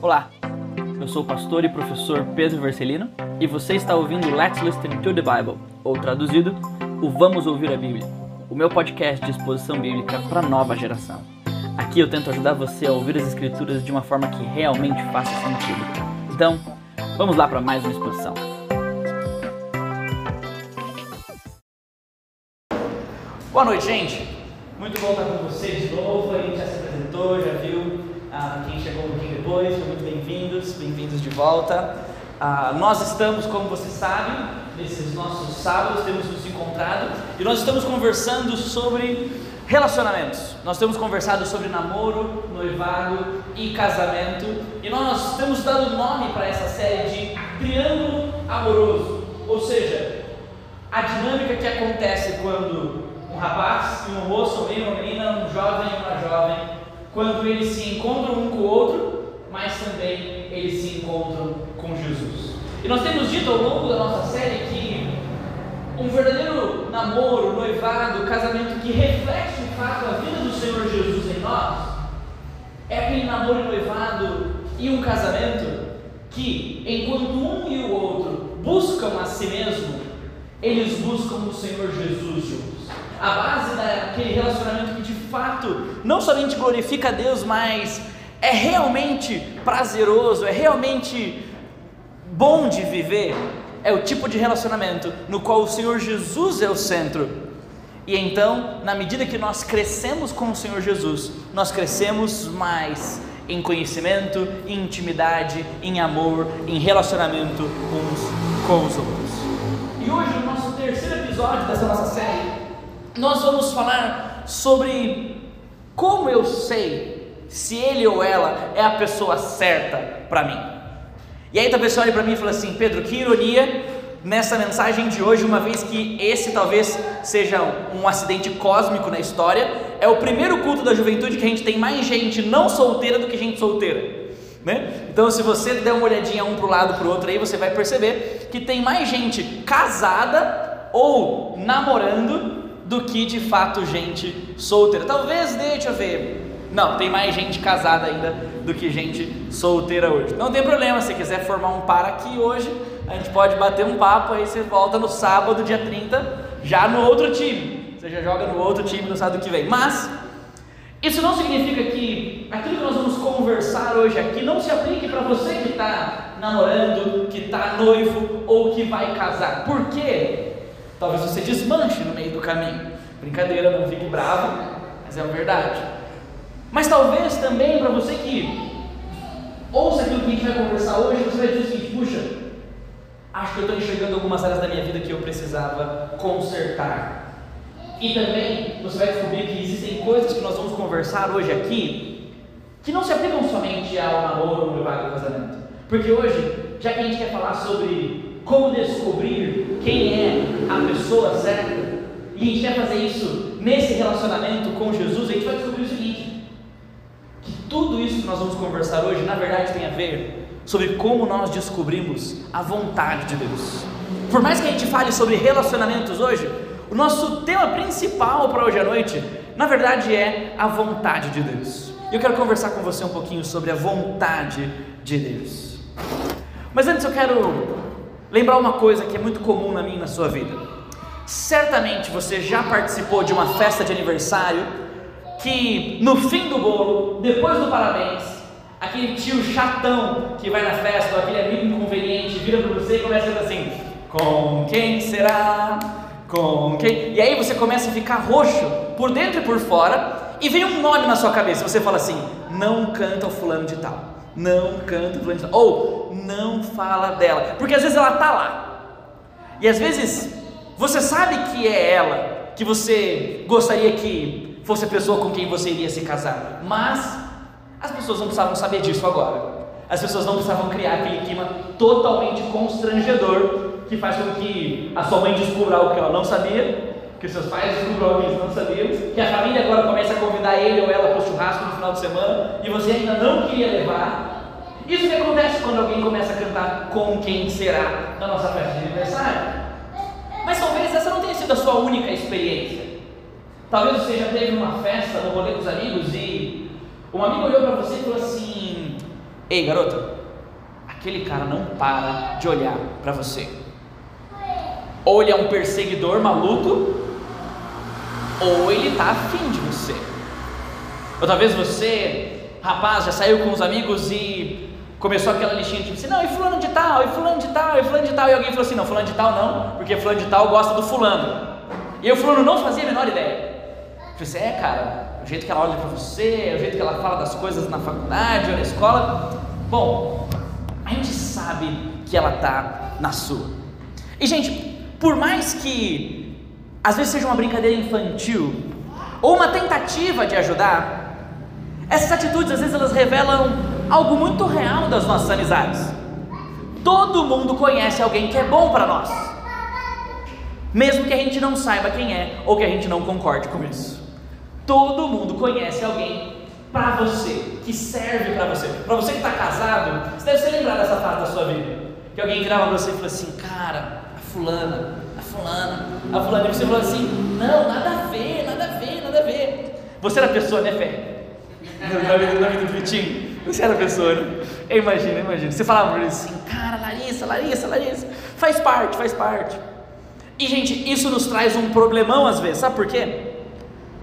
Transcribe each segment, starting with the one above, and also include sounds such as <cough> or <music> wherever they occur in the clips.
Olá, eu sou o pastor e professor Pedro Vercelino e você está ouvindo Let's Listen to the Bible, ou traduzido, o Vamos Ouvir a Bíblia, o meu podcast de exposição bíblica para nova geração. Aqui eu tento ajudar você a ouvir as escrituras de uma forma que realmente faça sentido. Então, vamos lá para mais uma exposição. Boa noite, gente. Muito bom estar com vocês de novo. A gente já se apresentou, já viu ah, quem chegou um pouquinho depois. Muito bem-vindos, bem-vindos de volta. Ah, nós estamos, como vocês sabem, nesses nossos sábados, temos nos encontrado e nós estamos conversando sobre relacionamentos. Nós temos conversado sobre namoro, noivado e casamento e nós temos dado nome para essa série de Triângulo Amoroso, ou seja, a dinâmica que acontece quando um rapaz e um moço, uma menina, um jovem e uma jovem, quando eles se encontram um com o outro, mas também eles se encontram com Jesus. E nós temos dito ao longo da nossa série que um verdadeiro namoro, noivado, casamento que reflete de fato a vida do Senhor Jesus em nós, é aquele namoro e noivado e um casamento que, enquanto um e o outro buscam a si mesmo, eles buscam o Senhor Jesus juntos. A base daquele relacionamento que fato não somente glorifica a Deus, mas é realmente prazeroso, é realmente bom de viver, é o tipo de relacionamento no qual o Senhor Jesus é o centro. E então, na medida que nós crescemos com o Senhor Jesus, nós crescemos mais em conhecimento, em intimidade, em amor, em relacionamento uns com os outros. E hoje, no nosso terceiro episódio dessa nossa série, nós vamos falar sobre como eu sei se ele ou ela é a pessoa certa para mim. E aí a pessoa olha para mim e fala assim: Pedro, que ironia nessa mensagem de hoje, uma vez que esse talvez seja um acidente cósmico na história, é o primeiro culto da juventude que a gente tem mais gente não solteira do que gente solteira. Né? Então, se você der uma olhadinha um para o lado para o outro aí, você vai perceber que tem mais gente casada ou namorando do que de fato gente solteira. Talvez, deixa eu ver. Não, tem mais gente casada ainda do que gente solteira hoje. Não tem problema, se quiser formar um par aqui hoje, a gente pode bater um papo, aí você volta no sábado, dia 30, já no outro time. Você já joga no outro time no sábado que vem. Mas, isso não significa que aquilo que nós vamos conversar hoje aqui não se aplique para você que está namorando, que está noivo ou que vai casar. Por quê? Talvez você desmanche no meio do caminho. Brincadeira, não fique bravo, mas é uma verdade. Mas talvez também para você que ouça aquilo que a gente vai conversar hoje, você vai dizer seguinte: puxa, acho que eu estou enxergando algumas áreas da minha vida que eu precisava consertar. E também você vai descobrir que existem coisas que nós vamos conversar hoje aqui que não se aplicam somente ao namoro, ao noivado ao casamento. Porque hoje, já que a gente quer falar sobre como descobrir quem é a pessoa certa, e a gente quer fazer isso nesse relacionamento com Jesus, a gente vai descobrir o seguinte: que tudo isso que nós vamos conversar hoje, na verdade, tem a ver sobre como nós descobrimos a vontade de Deus. Por mais que a gente fale sobre relacionamentos hoje, o nosso tema principal para hoje à noite, na verdade, é a vontade de Deus. Eu quero conversar com você um pouquinho sobre a vontade de Deus. Mas antes eu quero lembrar uma coisa que é muito comum na minha e na sua vida. Certamente você já participou de uma festa de aniversário que no fim do bolo, depois do parabéns, aquele tio chatão que vai na festa, aquele amigo inconveniente vira para você e começa a dizer assim: Com quem será? Com quem? E aí você começa a ficar roxo por dentro e por fora, e vem um nome na sua cabeça. Você fala assim: Não canta o fulano de tal não canta ou não fala dela, porque às vezes ela está lá, e às vezes você sabe que é ela, que você gostaria que fosse a pessoa com quem você iria se casar, mas as pessoas não precisavam saber disso agora, as pessoas não precisavam criar aquele clima totalmente constrangedor que faz com que a sua mãe descubra algo que ela não sabia, que seus pais descubram algo que eles não sabiam, que a família agora começa a convidar ele ou ela para o churrasco no final de semana e você ainda não queria levar. Isso que acontece quando alguém começa a cantar com quem será na nossa festa de aniversário. Mas talvez essa não tenha sido a sua única experiência. Talvez você já teve uma festa no rolê dos amigos e um amigo olhou para você e falou assim: Ei, garota, aquele cara não para de olhar para você. Ou ele é um perseguidor maluco, ou ele está afim de você. Ou talvez você, rapaz, já saiu com os amigos e começou aquela listinha de assim, não, e fulano de tal, e fulano de tal, e fulano de tal, e alguém falou assim, não, fulano de tal não, porque fulano de tal gosta do fulano. E o fulano não fazia a menor ideia. Eu falei assim, é cara, o jeito que ela olha para você, o jeito que ela fala das coisas na faculdade ou na escola, bom, a gente sabe que ela está na sua. E gente, por mais que às vezes seja uma brincadeira infantil ou uma tentativa de ajudar, essas atitudes às vezes elas revelam algo muito real das nossas amizades. Todo mundo conhece alguém que é bom para nós, mesmo que a gente não saiba quem é ou que a gente não concorde com isso. Todo mundo conhece alguém para você, que serve para você. Para você que está casado, você deve se lembrar dessa fase da sua vida. Que alguém virava para você e falou assim: Cara, a fulana, a fulana, a fulana. E você falou assim: Não, nada a ver, nada a ver, nada a ver. Você era a pessoa, né, Fé? <laughs> Na vida do Vitinho. Você era a pessoa, né? Eu imagino. Você falava para ele assim: Cara, Larissa, Larissa, Larissa. Faz parte, faz parte. E, gente, isso nos traz um problemão às vezes. Sabe por quê?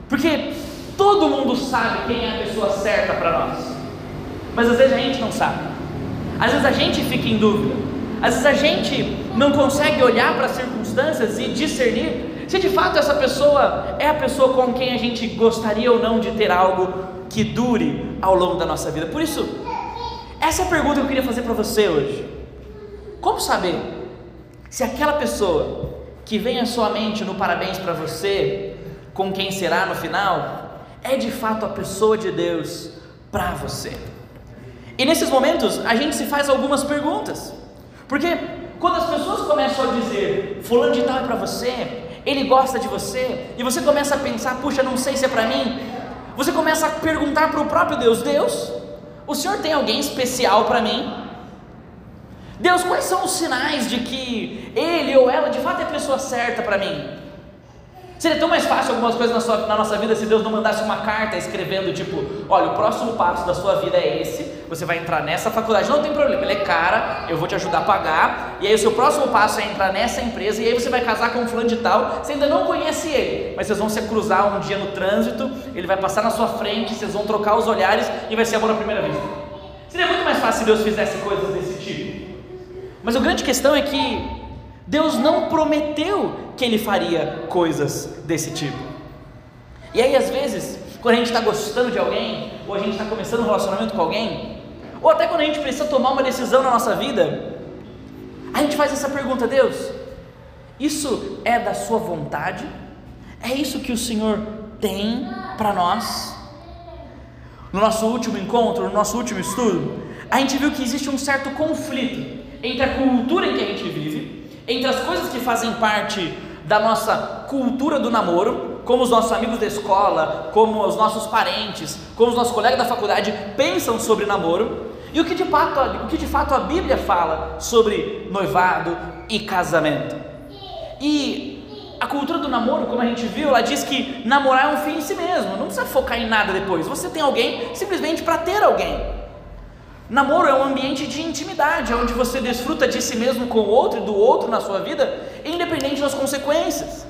Porque todo mundo sabe quem é a pessoa certa para nós, mas às vezes a gente não sabe, às vezes a gente fica em dúvida, às vezes a gente não consegue olhar para as circunstâncias e discernir se de fato essa pessoa é a pessoa com quem a gente gostaria ou não de ter algo que dure ao longo da nossa vida. Por isso, essa é a pergunta que eu queria fazer para você hoje. Como saber se aquela pessoa que vem à sua mente no parabéns para você, com quem será no final, é de fato a pessoa de Deus para você? E nesses momentos a gente se faz algumas perguntas, porque quando as pessoas começam a dizer, Fulano de Tal é para você, ele gosta de você, e você começa a pensar, puxa, não sei se é para mim, você começa a perguntar para o próprio Deus: Deus, o Senhor tem alguém especial para mim? Deus, quais são os sinais de que ele ou ela de fato é a pessoa certa para mim? Seria tão mais fácil algumas coisas na, sua, na, nossa vida se Deus não mandasse uma carta escrevendo, tipo, olha, o próximo passo da sua vida é esse, você vai entrar nessa faculdade, não tem problema, ele é cara, eu vou te ajudar a pagar, e aí o seu próximo passo é entrar nessa empresa, e aí você vai casar com um fulano de tal, você ainda não conhece ele, mas vocês vão se cruzar um dia no trânsito, ele vai passar na sua frente, vocês vão trocar os olhares e vai ser amor à primeira vista. Seria muito mais fácil se Deus fizesse coisas desse tipo. Mas a grande questão é que Deus não prometeu que Ele faria coisas desse tipo. E aí, às vezes, quando a gente está gostando de alguém, ou a gente está começando um relacionamento com alguém, ou até quando a gente precisa tomar uma decisão na nossa vida, a gente faz essa pergunta: Deus, isso é da Sua vontade? É isso que o Senhor tem para nós? No nosso último encontro, no nosso último estudo, a gente viu que existe um certo conflito entre a cultura em que a gente vive, entre as coisas que fazem parte da nossa cultura do namoro, como os nossos amigos da escola, como os nossos parentes, como os nossos colegas da faculdade pensam sobre namoro, e o que de fato, o que de fato a Bíblia fala sobre noivado e casamento. E a cultura do namoro, como a gente viu, ela diz que namorar é um fim em si mesmo, não precisa focar em nada depois. Você tem alguém simplesmente para ter alguém. Namoro é um ambiente de intimidade, onde você desfruta de si mesmo com o outro e do outro na sua vida, independente das consequências.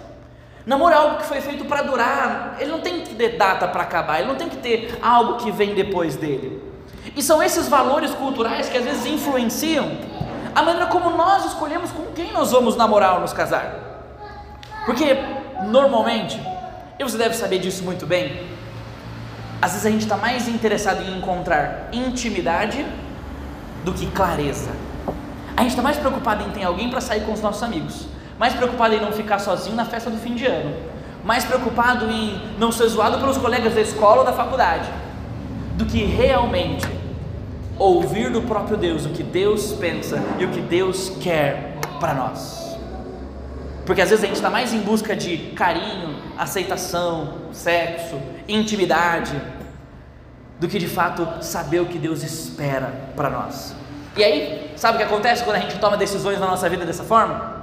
Namoro é algo que foi feito para durar, ele não tem que ter data para acabar, ele não tem que ter algo que vem depois dele. E são esses valores culturais que às vezes influenciam a maneira como nós escolhemos com quem nós vamos namorar ou nos casar. Porque, normalmente, e você deve saber disso muito bem, às vezes a gente está mais interessado em encontrar intimidade do que clareza. A gente está mais preocupado em ter alguém para sair com os nossos amigos, mais preocupado em não ficar sozinho na festa do fim de ano, mais preocupado em não ser zoado pelos colegas da escola ou da faculdade, do que realmente ouvir do próprio Deus o que Deus pensa e o que Deus quer para nós. Porque às vezes a gente está mais em busca de carinho, aceitação, sexo, intimidade, do que de fato saber o que Deus espera para nós. E aí, sabe o que acontece quando a gente toma decisões na nossa vida dessa forma?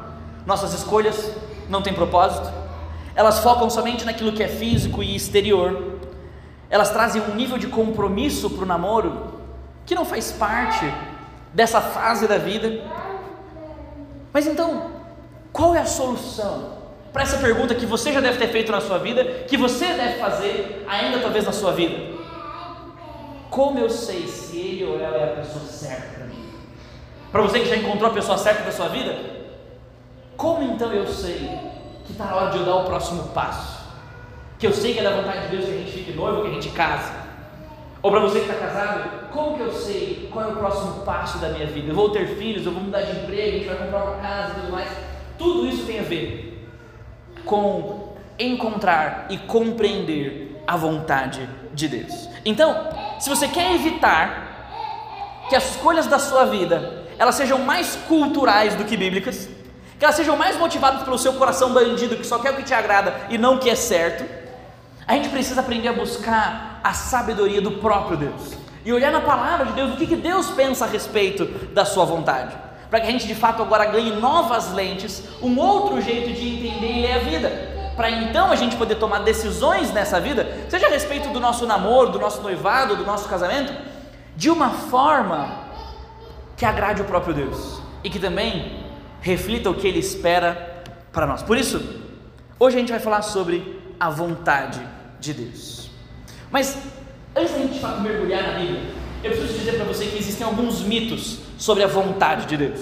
Nossas escolhas não têm propósito, elas focam somente naquilo que é físico e exterior, elas trazem um nível de compromisso para o namoro que não faz parte dessa fase da vida. Mas então, qual é a solução para essa pergunta que você já deve ter feito na sua vida, que você deve fazer ainda talvez na sua vida? Como eu sei se ele ou ela é a pessoa certa para mim? Para você que já encontrou a pessoa certa da sua vida, como então eu sei que está na hora de eu dar o próximo passo? Que eu sei que é da vontade de Deus que a gente fique noivo, que a gente case? Ou para você que está casado, como que eu sei qual é o próximo passo da minha vida? Eu vou ter filhos, eu vou mudar de emprego, a gente vai comprar uma casa e tudo mais. Tudo isso tem a ver com encontrar e compreender a vontade de Deus. Então, se você quer evitar que as escolhas da sua vida elas sejam mais culturais do que bíblicas, que elas sejam mais motivadas pelo seu coração bandido que só quer o que te agrada e não o que é certo, a gente precisa aprender a buscar a sabedoria do próprio Deus e olhar na palavra de Deus o que, que Deus pensa a respeito da sua vontade, para que a gente de fato agora ganhe novas lentes, um outro jeito de entender e ler a vida, para então a gente poder tomar decisões nessa vida, seja a respeito do nosso namoro, do nosso noivado, do nosso casamento, de uma forma que agrade o próprio Deus e que também reflita o que Ele espera para nós. Por isso, hoje a gente vai falar sobre a vontade de Deus. Mas antes da gente de fato mergulhar na Bíblia, eu preciso dizer para você que existem alguns mitos sobre a vontade de Deus.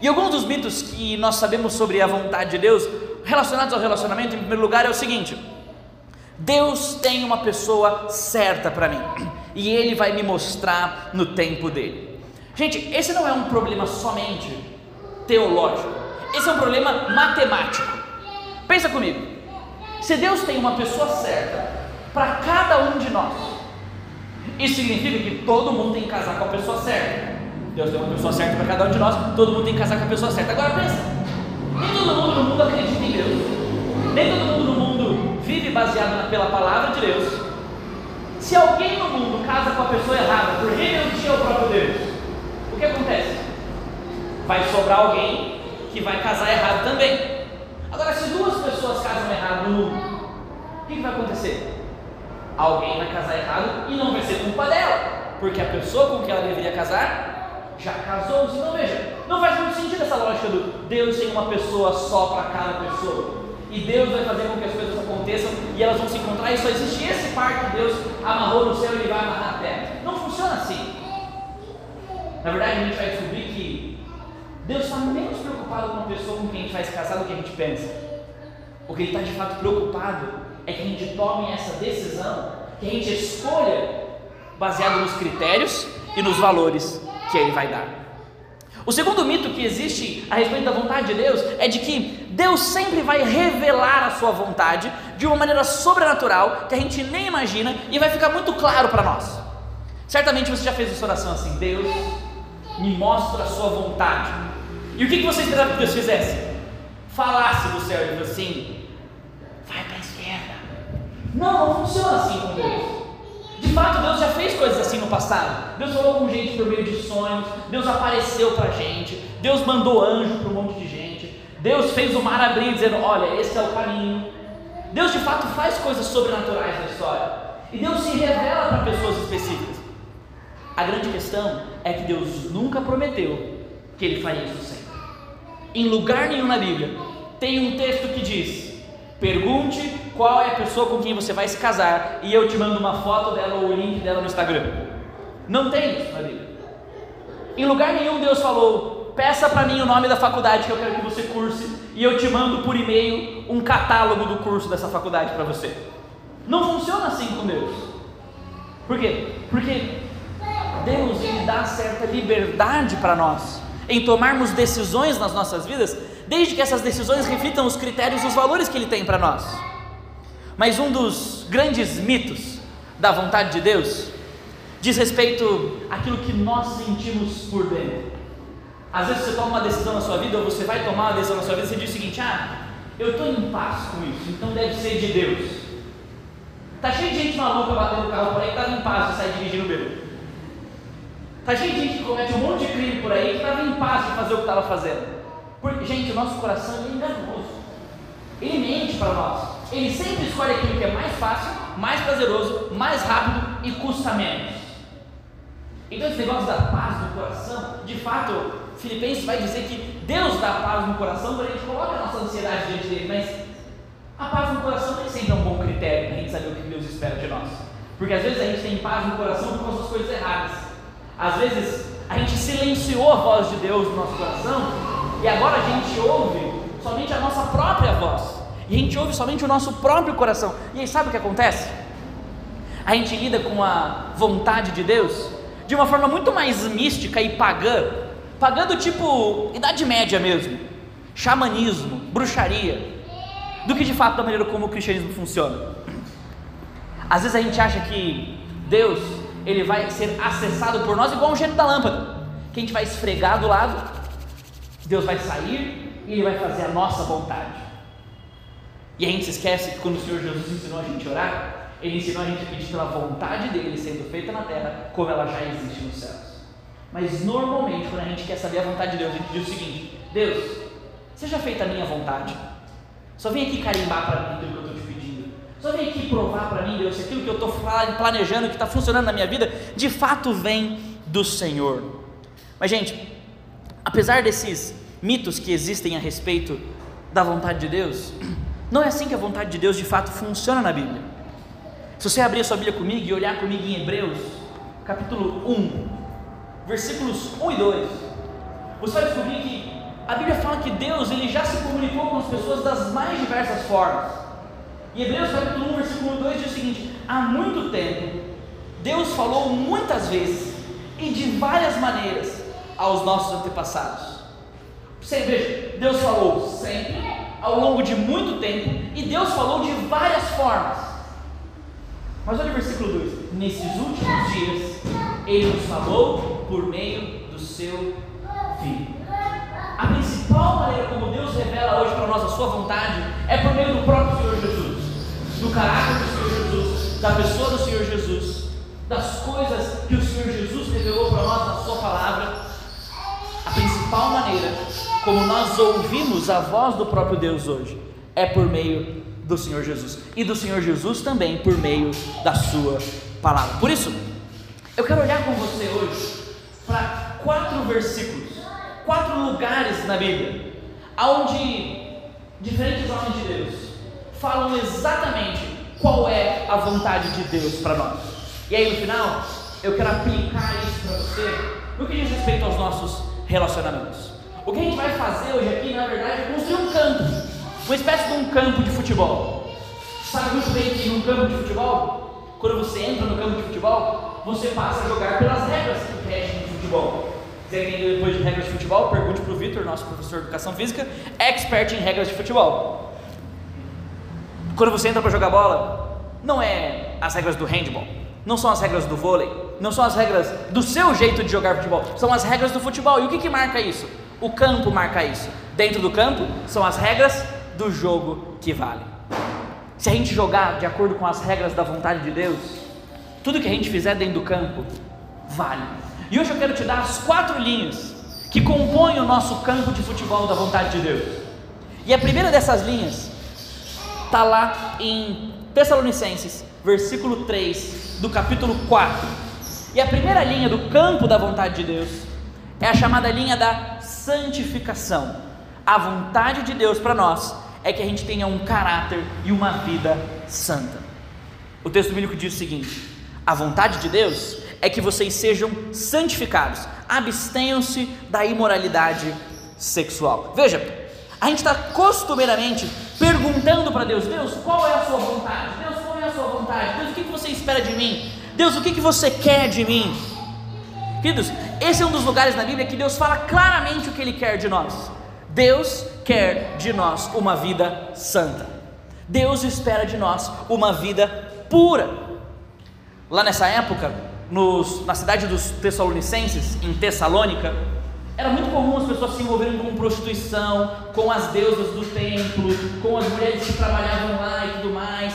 E alguns dos mitos que nós sabemos sobre a vontade de Deus, relacionados ao relacionamento, em primeiro lugar, é o seguinte: Deus tem uma pessoa certa para mim, e Ele vai me mostrar no tempo dele. Gente, esse não é um problema somente teológico, esse é um problema matemático. Pensa comigo: se Deus tem uma pessoa certa para cada um de nós, isso significa que todo mundo tem que casar com a pessoa certa. Deus tem uma pessoa certa para cada um de nós, todo mundo tem que casar com a pessoa certa. Agora pensa, nem todo mundo no mundo acredita em Deus, nem todo mundo no mundo vive baseado pela palavra de Deus. Se alguém no mundo casa com a pessoa errada por rebeldia ao próprio Deus, o que acontece? Vai sobrar alguém que vai casar errado também. Agora, se duas pessoas casam errado o que, que vai acontecer? Alguém vai casar errado e não vai ser culpa dela, porque a pessoa com quem ela deveria casar já casou. Então veja, não faz muito sentido essa lógica do Deus tem uma pessoa só para cada pessoa. E Deus vai fazer com que as coisas aconteçam e elas vão se encontrar e só existe esse par que Deus amarrou no céu e ele vai amarrar na terra. Não funciona assim. Na verdade, a gente vai descobrir que Deus está menos preocupado com a pessoa com quem a gente vai se casar do que a gente pensa. O que Ele está de fato preocupado é que a gente tome essa decisão, que a gente escolha baseado nos critérios e nos valores que Ele vai dar. O segundo mito que existe a respeito da vontade de Deus é de que Deus sempre vai revelar a sua vontade de uma maneira sobrenatural que a gente nem imagina e vai ficar muito claro para nós. Certamente você já fez essa oração assim: Deus, me mostra a sua vontade. E o que, você esperava que Deus fizesse? Falasse do céu e assim: vai para a esquerda. Não, não funciona assim com Deus. De fato, Deus já fez coisas assim no passado. Deus falou com gente por meio de sonhos, Deus apareceu para gente, Deus mandou anjo para um monte de gente, Deus fez o mar abrir dizendo: Olha, esse é o caminho. Deus de fato faz coisas sobrenaturais na história. E Deus se revela para pessoas específicas. A grande questão é que Deus nunca prometeu que Ele faria isso sempre. Em lugar nenhum na Bíblia tem um texto que diz: pergunte qual é a pessoa com quem você vai se casar e eu te mando uma foto dela ou o link dela no Instagram. Não tem isso na Bíblia. Em lugar nenhum Deus falou: peça para mim o nome da faculdade que eu quero que você curse e eu te mando por e-mail um catálogo do curso dessa faculdade para você. Não funciona assim com Deus. Por quê? Porque Deus dá certa liberdade para nós em tomarmos decisões nas nossas vidas, desde que essas decisões reflitam os critérios e os valores que Ele tem para nós. Mas um dos grandes mitos da vontade de Deus diz respeito àquilo que nós sentimos por dentro. Às vezes você toma uma decisão na sua vida, ou você vai tomar uma decisão na sua vida, e você diz o seguinte: ah, eu estou em paz com isso, então deve ser de Deus. Tá cheio de gente maluca batendo o carro por aí estava em paz de sair dirigindo bêbado. De gente que comete um monte de crime por aí que estava em paz de fazer o que estava fazendo. Porque, gente, o nosso coração é enganoso. Ele mente para nós. Ele sempre escolhe aquilo que é mais fácil, mais prazeroso, mais rápido e custa menos. Então, esse negócio da paz no coração, de fato, Filipenses vai dizer que Deus dá paz no coração quando a gente coloca a nossa ansiedade diante dele, mas a paz no coração nem sempre é um bom critério para a gente saber o que Deus espera de nós. Porque às vezes a gente tem paz no coração por causa das coisas erradas. Às vezes a gente silenciou a voz de Deus no nosso coração e agora a gente ouve somente a nossa própria voz. E a gente ouve somente o nosso próprio coração. E aí sabe o que acontece? A gente lida com a vontade de Deus de uma forma muito mais mística e pagã, pagã do tipo Idade Média mesmo, xamanismo, bruxaria, do que de fato da maneira como o cristianismo funciona. Às vezes a gente acha que Deus ele vai ser acessado por nós igual um gênio da lâmpada, que a gente vai esfregar do lado, Deus vai sair e ele vai fazer a nossa vontade. E a gente se esquece que quando o Senhor Jesus ensinou a gente a orar, ele ensinou a gente a pedir pela vontade dele sendo feita na terra, como ela já existe nos céus. Mas normalmente, quando a gente quer saber a vontade de Deus, a gente diz o seguinte: Deus, seja feita a minha vontade. Só vem aqui carimbar para mim aquilo que eu estou. Só vem aqui provar para mim, Deus, se aquilo que eu estou planejando, que está funcionando na minha vida, de fato vem do Senhor. Mas, gente, apesar desses mitos que existem a respeito da vontade de Deus, não é assim que a vontade de Deus de fato funciona na Bíblia. Se você abrir a sua Bíblia comigo e olhar comigo em Hebreus, capítulo 1, versículos 1 e 2, você vai descobrir que a Bíblia fala que Deus ele já se comunicou com as pessoas das mais diversas formas. Em Hebreus capítulo 1, versículo 2 diz o seguinte: há muito tempo Deus falou muitas vezes e de várias maneiras aos nossos antepassados. Você veja, Deus falou sempre, ao longo de muito tempo, e Deus falou de várias formas. Mas olha o versículo 2: Nesses últimos dias, Ele nos falou por meio do seu Filho. A principal maneira como Deus revela hoje para nós a sua vontade é por meio do próprio Senhor do caráter do Senhor Jesus, da pessoa do Senhor Jesus, das coisas que o Senhor Jesus revelou para nós na sua palavra. A principal maneira como nós ouvimos a voz do próprio Deus hoje é por meio do Senhor Jesus e do Senhor Jesus também por meio da sua palavra. Por isso, eu quero olhar com você hoje para quatro versículos quatro lugares na Bíblia, onde diferentes homens de Deus falam exatamente qual é a vontade de Deus para nós. E aí no final, eu quero aplicar isso para você no que diz respeito aos nossos relacionamentos. O que a gente vai fazer hoje aqui, na verdade, é construir um campo, uma espécie de um campo de futebol. Sabe muito bem que num campo de futebol, quando você entra no campo de futebol, você passa a jogar pelas regras que regem o futebol quiser depois de regras de futebol, pergunte para o Vitor, nosso professor de educação física, expert em regras de futebol. Quando você entra para jogar bola, não é as regras do handball, não são as regras do vôlei, não são as regras do seu jeito de jogar futebol, são as regras do futebol. E o que, que marca isso? O campo marca isso. Dentro do campo são as regras do jogo que vale. Se a gente jogar de acordo com as regras da vontade de Deus, tudo que a gente fizer dentro do campo vale. E hoje eu quero te dar as quatro linhas que compõem o nosso campo de futebol da vontade de Deus. E a primeira dessas linhas está lá em Tessalonicenses, versículo 3 do capítulo 4. E a primeira linha do campo da vontade de Deus é a chamada linha da santificação. A vontade de Deus para nós é que a gente tenha um caráter e uma vida santa. O texto bíblico diz o seguinte: a vontade de Deus é que vocês sejam santificados, abstenham-se da imoralidade sexual. Veja, a gente está costumeiramente perguntando para Deus: Deus, qual é a sua vontade? Deus, qual é a sua vontade? Deus, o que você espera de mim? Deus, o que você quer de mim? Queridos, esse é um dos lugares na Bíblia que Deus fala claramente o que Ele quer de nós. Deus quer de nós uma vida santa. Deus espera de nós uma vida pura. Lá nessa época, nos, na cidade dos Tessalonicenses, em Tessalônica, era muito comum as pessoas se envolverem com prostituição, com as deusas do templo, com as mulheres que trabalhavam lá e tudo mais.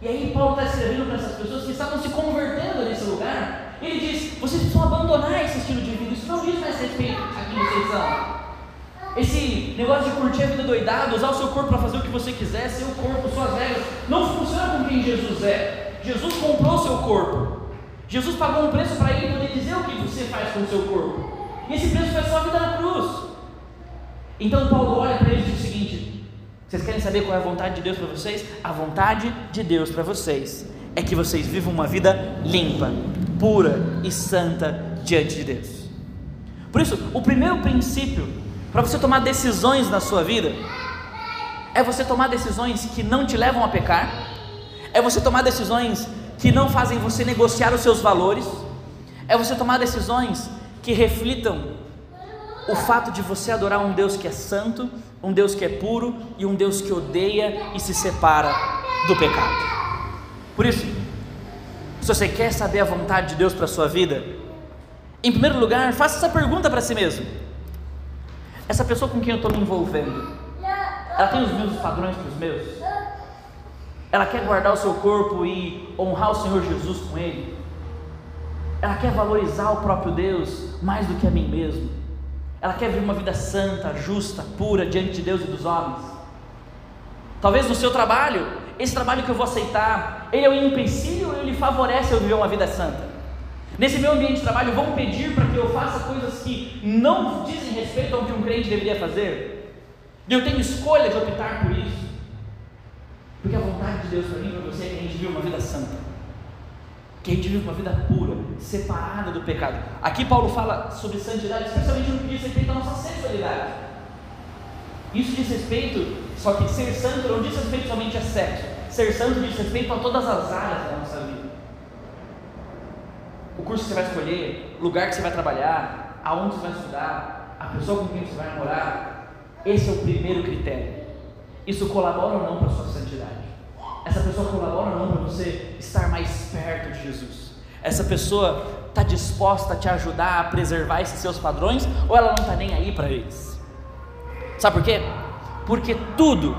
E aí Paulo está escrevendo para essas pessoas que estavam se convertendo nesse lugar. Ele diz: vocês precisam abandonar esse estilo de vida. Isso não diz mais respeito a quem vocês são. Esse negócio de curtir a vida doidada, usar o seu corpo para fazer o que você quiser, seu corpo, suas regras, não funciona com quem Jesus é. Jesus comprou o seu corpo. Jesus pagou um preço para ele poder dizer o que você faz com o seu corpo. E esse preço foi sua vida na cruz. Então Paulo olha para eles e diz o seguinte: vocês querem saber qual é a vontade de Deus para vocês? A vontade de Deus para vocês é que vocês vivam uma vida limpa, pura e santa diante de Deus. Por isso, o primeiro princípio para você tomar decisões na sua vida é você tomar decisões que não te levam a pecar, é você tomar decisões que não fazem você negociar os seus valores, é você tomar decisões que reflitam o fato de você adorar um Deus que é santo, um Deus que é puro e um Deus que odeia e se separa do pecado. Por isso, se você quer saber a vontade de Deus para a sua vida, em primeiro lugar, faça essa pergunta para si mesmo: essa pessoa com quem eu estou me envolvendo, ela tem os mesmos padrões que os meus? Ela quer guardar o seu corpo e honrar o Senhor Jesus com ele? Ela quer valorizar o próprio Deus mais do que a mim mesmo? Ela quer viver uma vida santa, justa, pura diante de Deus e dos homens? Talvez no seu trabalho, esse trabalho que eu vou aceitar, ele é um empecilho ele favorece eu viver uma vida santa? Nesse meu ambiente de trabalho, vão pedir para que eu faça coisas que não dizem respeito ao que um crente deveria fazer? E eu tenho escolha de optar por isso? Porque a vontade de Deus para mim para você é que a gente viva uma vida santa, que a gente viva uma vida pura, separada do pecado. Aqui Paulo fala sobre santidade, especialmente no que diz respeito à nossa sexualidade. Isso diz respeito, só que ser santo não diz respeito somente a sexo, ser santo diz respeito a todas as áreas da nossa vida. O curso que você vai escolher, o lugar que você vai trabalhar, aonde você vai estudar, a pessoa com quem você vai namorar, esse é o primeiro critério. Isso colabora ou não para a sua santidade? Essa pessoa colabora ou não para você estar mais perto de Jesus? Essa pessoa está disposta a te ajudar a preservar esses seus padrões ou ela não está nem aí para eles? Sabe por quê? Porque tudo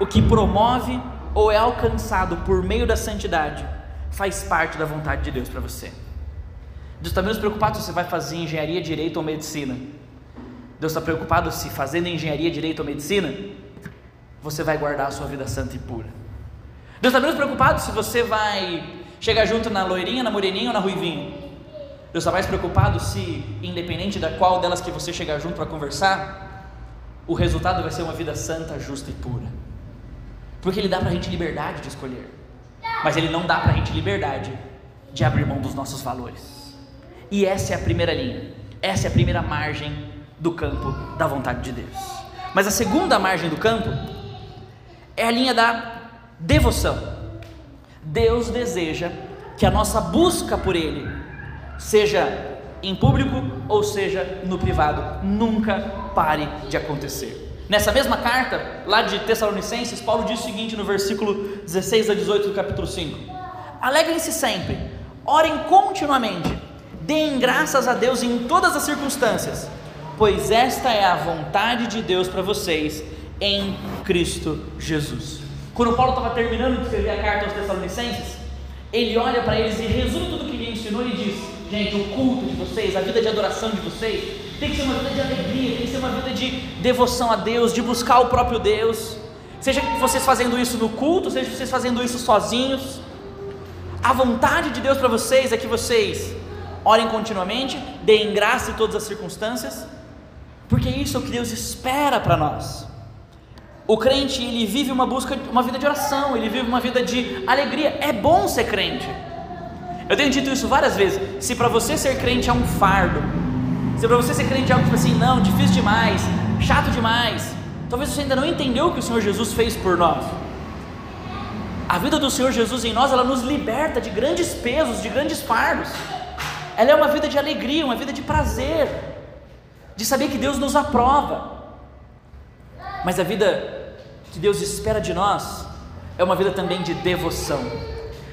o que promove ou é alcançado por meio da santidade faz parte da vontade de Deus para você. Deus está menos preocupado se você vai fazer engenharia, direito ou medicina. Deus está preocupado se fazendo engenharia, direito ou medicina, você vai guardar a sua vida santa e pura. Deus está menos preocupado se você vai chegar junto na loirinha, na moreninha ou na ruivinha. Deus está mais preocupado se, independente da qual delas que você chegar junto para conversar, o resultado vai ser uma vida santa, justa e pura. Porque Ele dá para a gente liberdade de escolher, mas Ele não dá para a gente liberdade de abrir mão dos nossos valores. E essa é a primeira linha, essa é a primeira margem do campo da vontade de Deus. Mas a segunda margem do campo é a linha da devoção. Deus deseja que a nossa busca por Ele, seja em público ou seja no privado, nunca pare de acontecer. Nessa mesma carta, lá de Tessalonicenses, Paulo diz o seguinte no versículo 16 a 18 do capítulo 5: Alegrem-se sempre, orem continuamente, deem graças a Deus em todas as circunstâncias, pois esta é a vontade de Deus para vocês em Cristo Jesus. Quando Paulo estava terminando de escrever a carta aos Tessalonicenses, ele olha para eles e resume tudo o que ele ensinou e diz: Gente, o culto de vocês, a vida de adoração de vocês, tem que ser uma vida de alegria, tem que ser uma vida de devoção a Deus, de buscar o próprio Deus. Seja vocês fazendo isso no culto, seja vocês fazendo isso sozinhos. A vontade de Deus para vocês é que vocês orem continuamente, deem graça em todas as circunstâncias, porque isso é o que Deus espera para nós. O crente, ele vive uma busca, uma vida de oração, ele vive uma vida de alegria. É bom ser crente. Eu tenho dito isso várias vezes. Se para você ser crente é um fardo, se para você ser crente é algo tipo assim, não, difícil demais, chato demais, talvez você ainda não entendeu o que o Senhor Jesus fez por nós. A vida do Senhor Jesus em nós, ela nos liberta de grandes pesos, de grandes fardos. Ela é uma vida de alegria, uma vida de prazer, de saber que Deus nos aprova. Mas a vida que Deus espera de nós é uma vida também de devoção.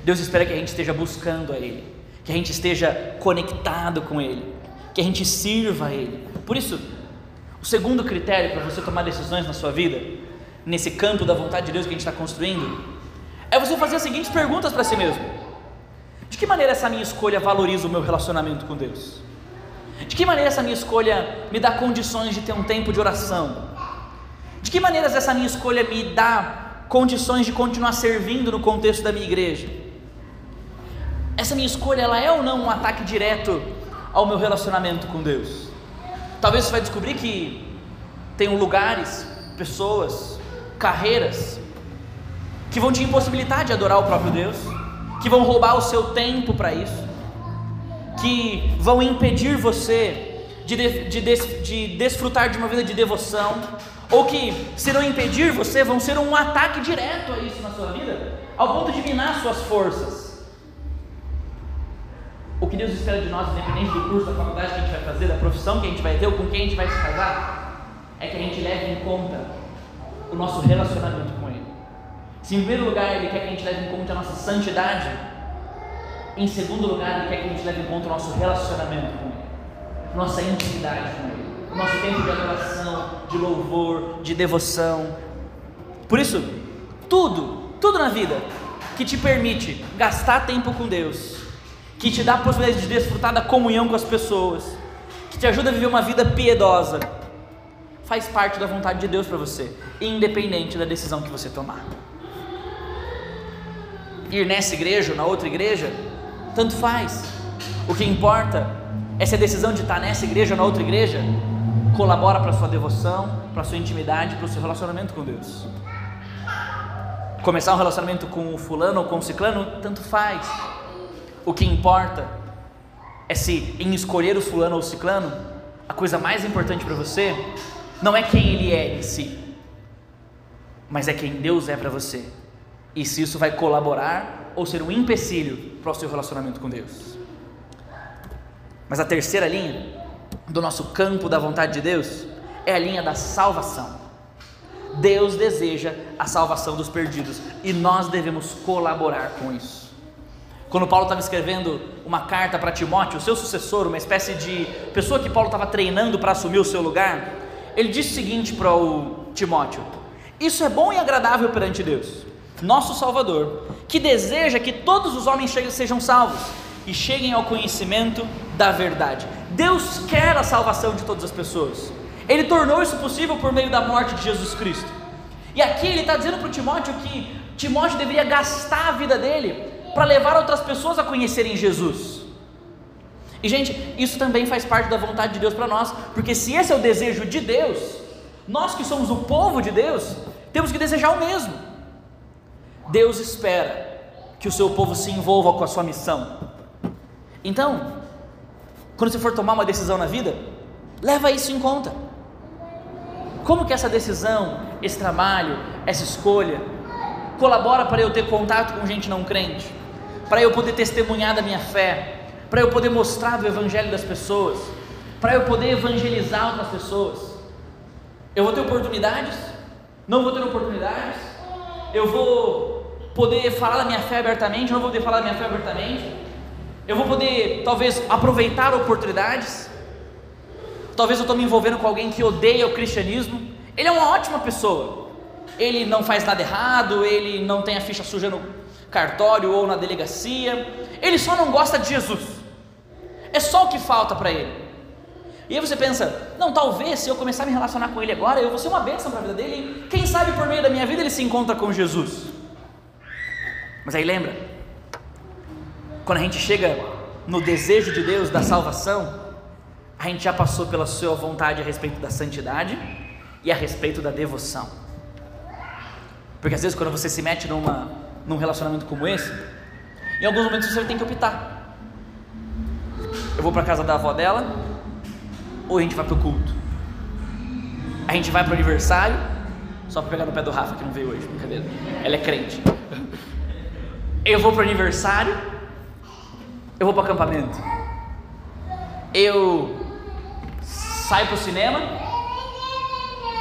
Deus espera que a gente esteja buscando a Ele, que a gente esteja conectado com Ele, que a gente sirva a Ele. Por isso, o segundo critério para você tomar decisões na sua vida, nesse campo da vontade de Deus que a gente está construindo, é você fazer as seguintes perguntas para si mesmo: De que maneira essa minha escolha valoriza o meu relacionamento com Deus? De que maneira essa minha escolha me dá condições de ter um tempo de oração? De que maneiras essa minha escolha me dá condições de continuar servindo no contexto da minha igreja? essa minha escolha ela é ou não um ataque direto ao meu relacionamento com Deus? Talvez você vai descobrir que tem lugares, pessoas, carreiras que vão te impossibilitar de adorar o próprio Deus, que vão roubar o seu tempo para isso, que vão impedir você de, de, de, de desfrutar de uma vida de devoção, ou que, se não impedir você, vão ser um ataque direto a isso na sua vida, ao ponto de minar suas forças. O que Deus espera de nós, independente do curso, da faculdade que a gente vai fazer, da profissão que a gente vai ter ou com quem a gente vai se casar, é que a gente leve em conta o nosso relacionamento com Ele. Se em primeiro lugar Ele quer que a gente leve em conta a nossa santidade, em segundo lugar Ele quer que a gente leve em conta o nosso relacionamento com Ele, nossa intimidade com Ele, o nosso tempo de adoração, de louvor, de devoção. Por isso, tudo, tudo na vida que te permite gastar tempo com Deus, que te dá a possibilidade de desfrutar da comunhão com as pessoas, que te ajuda a viver uma vida piedosa, faz parte da vontade de Deus para você, independente da decisão que você tomar. Ir nessa igreja ou na outra igreja, tanto faz. O que importa é se a decisão de estar nessa igreja ou na outra igreja colabora para sua devoção, para sua intimidade, para o seu relacionamento com Deus. Começar um relacionamento com o fulano ou com o ciclano, tanto faz. O que importa é se em escolher o fulano ou o ciclano, a coisa mais importante para você não é quem ele é em si, mas é quem Deus é para você. E se isso vai colaborar ou ser um empecilho para o seu relacionamento com Deus. Mas a terceira linha do nosso campo da vontade de Deus é a linha da salvação. Deus deseja a salvação dos perdidos e nós devemos colaborar com isso. Quando Paulo estava escrevendo uma carta para Timóteo, seu sucessor, uma espécie de pessoa que Paulo estava treinando para assumir o seu lugar, ele disse o seguinte para o Timóteo: Isso é bom e agradável perante Deus, nosso Salvador, que deseja que todos os homens sejam salvos e cheguem ao conhecimento da verdade. Deus quer a salvação de todas as pessoas. Ele tornou isso possível por meio da morte de Jesus Cristo. E aqui ele está dizendo para Timóteo que Timóteo deveria gastar a vida dele para levar outras pessoas a conhecerem Jesus. E gente, isso também faz parte da vontade de Deus para nós, porque se esse é o desejo de Deus, nós que somos o povo de Deus, temos que desejar o mesmo. Deus espera que o seu povo se envolva com a sua missão. Então, quando você for tomar uma decisão na vida, leva isso em conta. Como que essa decisão, esse trabalho, essa escolha colabora para eu ter contato com gente não crente? para eu poder testemunhar da minha fé, para eu poder mostrar do evangelho das pessoas, para eu poder evangelizar outras pessoas. Eu vou ter oportunidades? Não vou ter oportunidades? Eu vou poder falar da minha fé abertamente? Não vou poder falar da minha fé abertamente? Eu vou poder, talvez, aproveitar oportunidades? Talvez eu estou me envolvendo com alguém que odeia o cristianismo. Ele é uma ótima pessoa. Ele não faz nada errado, ele não tem a ficha suja no, cartório ou na delegacia, ele só não gosta de Jesus. É só o que falta para ele. E aí você pensa, não, talvez se eu começar a me relacionar com ele agora, eu vou ser uma bênção para a vida dele, quem sabe por meio da minha vida ele se encontra com Jesus. Mas aí lembra, quando a gente chega no desejo de Deus da salvação, a gente já passou pela sua vontade a respeito da santidade e a respeito da devoção. Porque às vezes quando você se mete numa num relacionamento como esse, em alguns momentos você tem que optar. Eu vou para casa da avó dela, ou a gente vai para o culto. A gente vai para o aniversário, só para pegar no pé do Rafa que não veio hoje, brincadeira. Ela é crente. <laughs> Eu vou para o aniversário, eu vou para o acampamento. Eu saio para o cinema,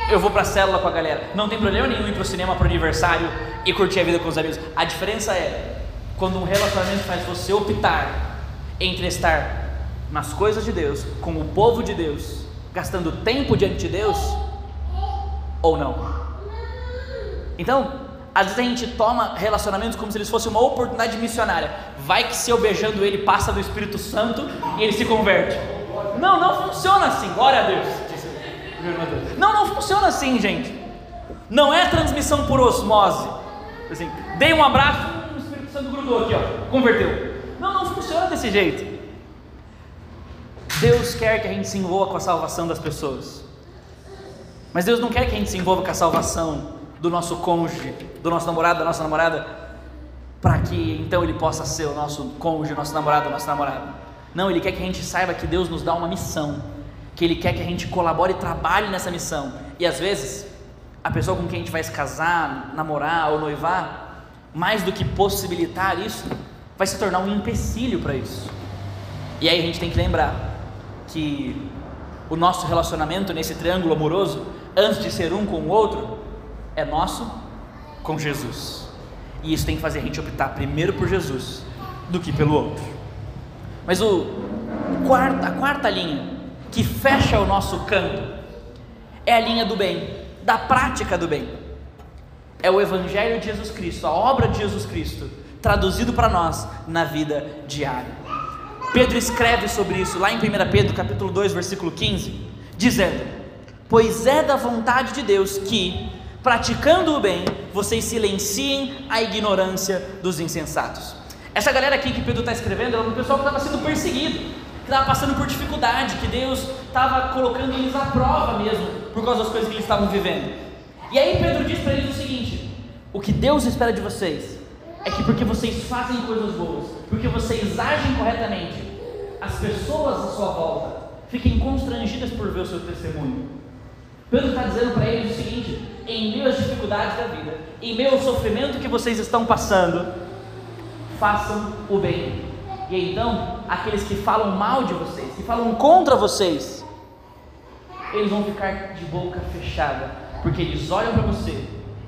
eu vou para a célula com a galera. Não tem problema nenhum ir para o cinema para o aniversário e curtir a vida com os amigos. A diferença é quando um relacionamento faz você optar entre estar nas coisas de Deus, com o povo de Deus, gastando tempo diante de Deus, ou não. Então, às vezes a gente toma relacionamentos como se eles fossem uma oportunidade missionária. Vai que se eu beijando ele passa do Espírito Santo e ele se converte. Não, não funciona assim, glória a Deus. Não, não funciona assim, gente. Não é transmissão por osmose. Assim, dei um abraço, o Espírito Santo grudou aqui, ó, converteu. Não, não funciona desse jeito. Deus quer que a gente se envolva com a salvação das pessoas. Mas Deus não quer que a gente se envolva com a salvação do nosso cônjuge, do nosso namorado, da nossa namorada, para que então ele possa ser o nosso cônjuge, nosso namorado, nossa namorada. Não, ele quer que a gente saiba que Deus nos dá uma missão, que ele quer que a gente colabore e trabalhe nessa missão. E às vezes, a pessoa com quem a gente vai se casar, namorar ou noivar, mais do que possibilitar isso, vai se tornar um empecilho para isso. E aí a gente tem que lembrar que o nosso relacionamento nesse triângulo amoroso, antes de ser um com o outro, é nosso com Jesus. E isso tem que fazer a gente optar primeiro por Jesus do que pelo outro. Mas o quarta, a quarta linha que fecha o nosso campo é a linha do bem, da prática do bem. É o Evangelho de Jesus Cristo, a obra de Jesus Cristo, traduzido para nós na vida diária. Pedro escreve sobre isso lá em 1 Pedro, capítulo 2, versículo 15, dizendo: Pois é da vontade de Deus que, praticando o bem, vocês silenciem a ignorância dos insensatos. Essa galera aqui que Pedro está escrevendo era um pessoal que estava sendo perseguido, que estava passando por dificuldade, que Deus estava colocando eles à prova mesmo, por causa das coisas que eles estavam vivendo. E aí Pedro diz para eles o seguinte: o que Deus espera de vocês é que porque vocês fazem coisas boas, porque vocês agem corretamente, as pessoas à sua volta fiquem constrangidas por ver o seu testemunho. Pedro está dizendo para eles o seguinte: em meio às dificuldades da vida, em meio ao sofrimento que vocês estão passando, façam o bem. E então, aqueles que falam mal de vocês, que falam contra vocês, eles vão ficar de boca fechada, porque eles olham para você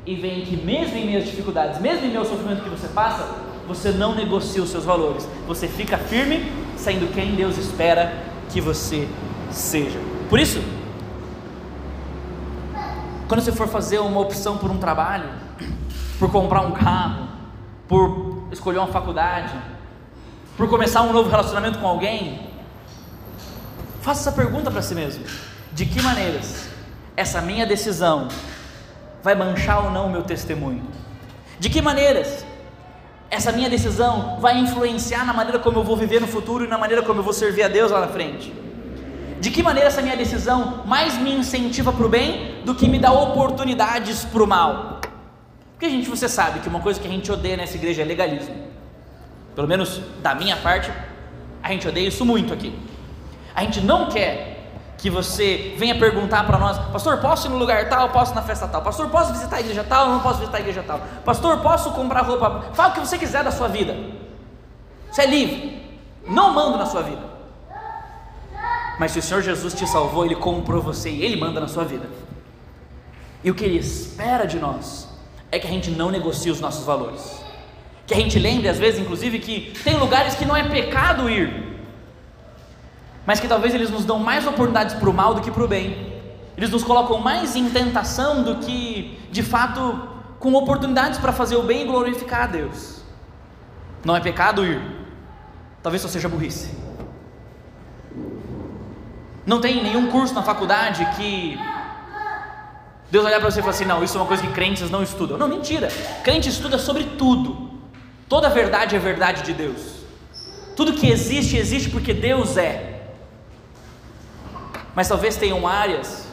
e veem que, mesmo em meio às dificuldades, mesmo em meio ao sofrimento que você passa, você não negocia os seus valores, você fica firme, sendo quem Deus espera que você seja. Por isso, quando você for fazer uma opção por um trabalho, por comprar um carro, por escolher uma faculdade, por começar um novo relacionamento com alguém, faça essa pergunta para si mesmo: de que maneiras essa minha decisão vai manchar ou não o meu testemunho? De que maneiras essa minha decisão vai influenciar na maneira como eu vou viver no futuro e na maneira como eu vou servir a Deus lá na frente? De que maneira essa minha decisão mais me incentiva para o bem do que me dá oportunidades para o mal? Porque, gente, você sabe que uma coisa que a gente odeia nessa igreja é legalismo. Pelo menos da minha parte, a gente odeia isso muito aqui. A gente não quer que você venha perguntar para nós, pastor, posso ir no lugar tal, posso na festa tal, pastor, posso visitar a igreja tal, não posso visitar a igreja tal, pastor, posso comprar roupa, fala o que você quiser da sua vida, você é livre, não mando na sua vida. Mas se o Senhor Jesus te salvou, Ele comprou você e Ele manda na sua vida. E o que Ele espera de nós é que a gente não negocie os nossos valores. Que a gente lembre, às vezes, inclusive, que tem lugares que não é pecado ir, mas que talvez eles nos dão mais oportunidades para o mal do que para o bem. Eles nos colocam mais em tentação do que, de fato, com oportunidades para fazer o bem e glorificar a Deus. Não é pecado ir, talvez só seja burrice. Não tem nenhum curso na faculdade que Deus olhar para você e falar assim: não, isso é uma coisa que crentes não estudam. Não, mentira. Crente estuda sobre tudo. Toda verdade é verdade de Deus. Tudo que existe, existe porque Deus é. Mas talvez tenham áreas,